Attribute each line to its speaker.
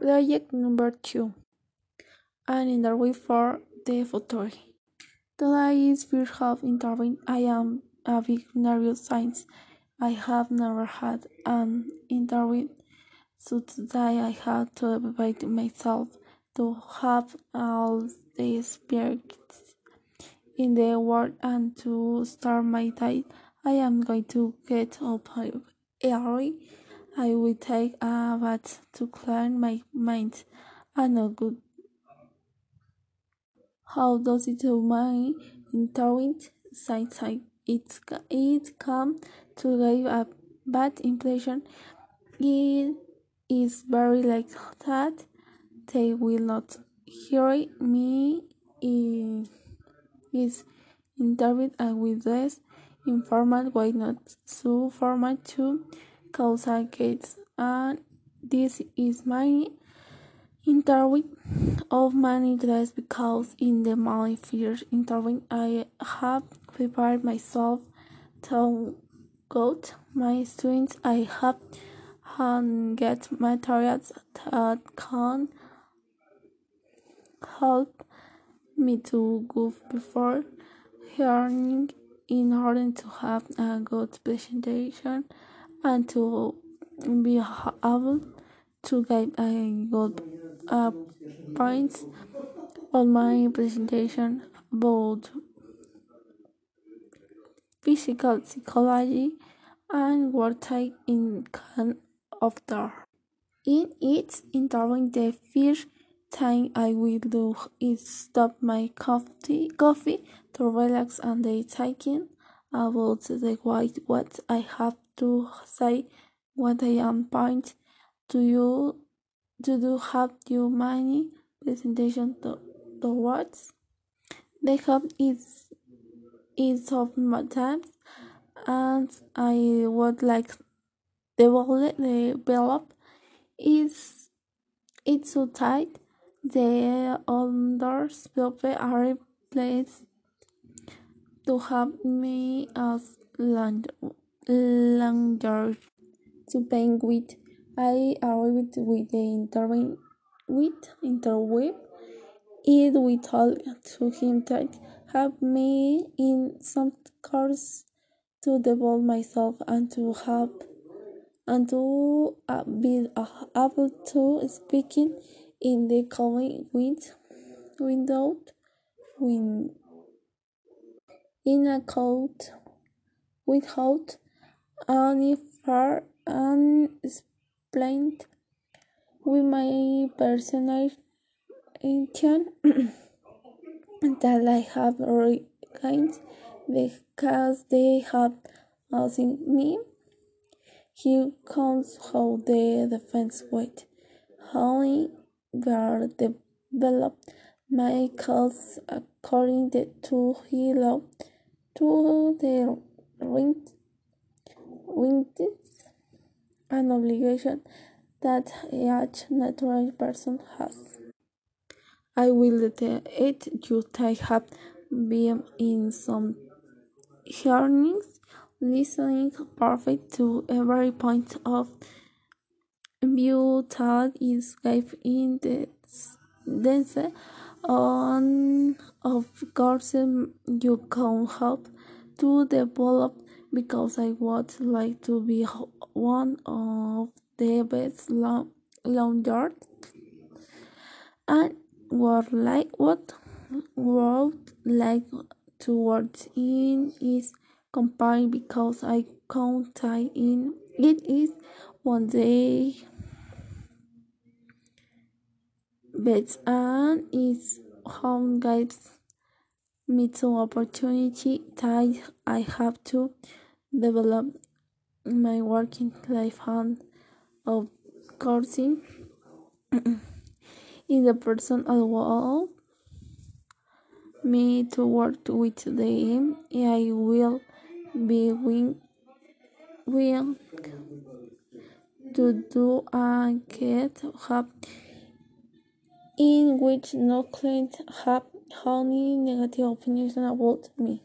Speaker 1: Project number two. An interview for the future. Today is first half interview. I am a bit nervous I have never had an interview. So today I had to evaluate myself to have all the experience in the world and to start my day. I am going to get up early. I will take a bath to clear my mind and a good. How does it my internet since I it it come to give a bad impression? It is very like that they will not hear me in is interview and with less informal why not so formal too I get and this is my interview of many days because in the my first interview I have prepared myself to go my students I have and get materials that can help me to go before hearing in order to have a good presentation and to be able to get a good uh, points on my presentation about physical psychology and what I in can after. In its interview, the first thing I will do is stop my coffee, coffee to relax and they thinking about the white what I have to say, what I am point to you to do have you many presentation to, towards. The hope is is of my times and I would like develop develop is it's so tight the others people are pleased to have me as land longer to paint with I arrived with the interview with interview it we told to him that have me in some course to develop myself and to have and to uh, be uh, able to speaking in the coming with without win in a code without fear and explained with my personal intention that I have regained because they have asking me. Here comes how the defense wait. How were developed my cause according to he law to the rights an obligation that each natural person has. I will it you I have been in some hearings listening perfect to every point of view that is gave in the dance on of course you can help to develop because I would like to be one of the best launchers and what like what would like towards in is comparing because I count in it is one day. But and is home gives me to opportunity that I have to develop my working life and of coursing in the person allow me to work with them I will be willing, to do and get help in which no client have any negative opinions about me.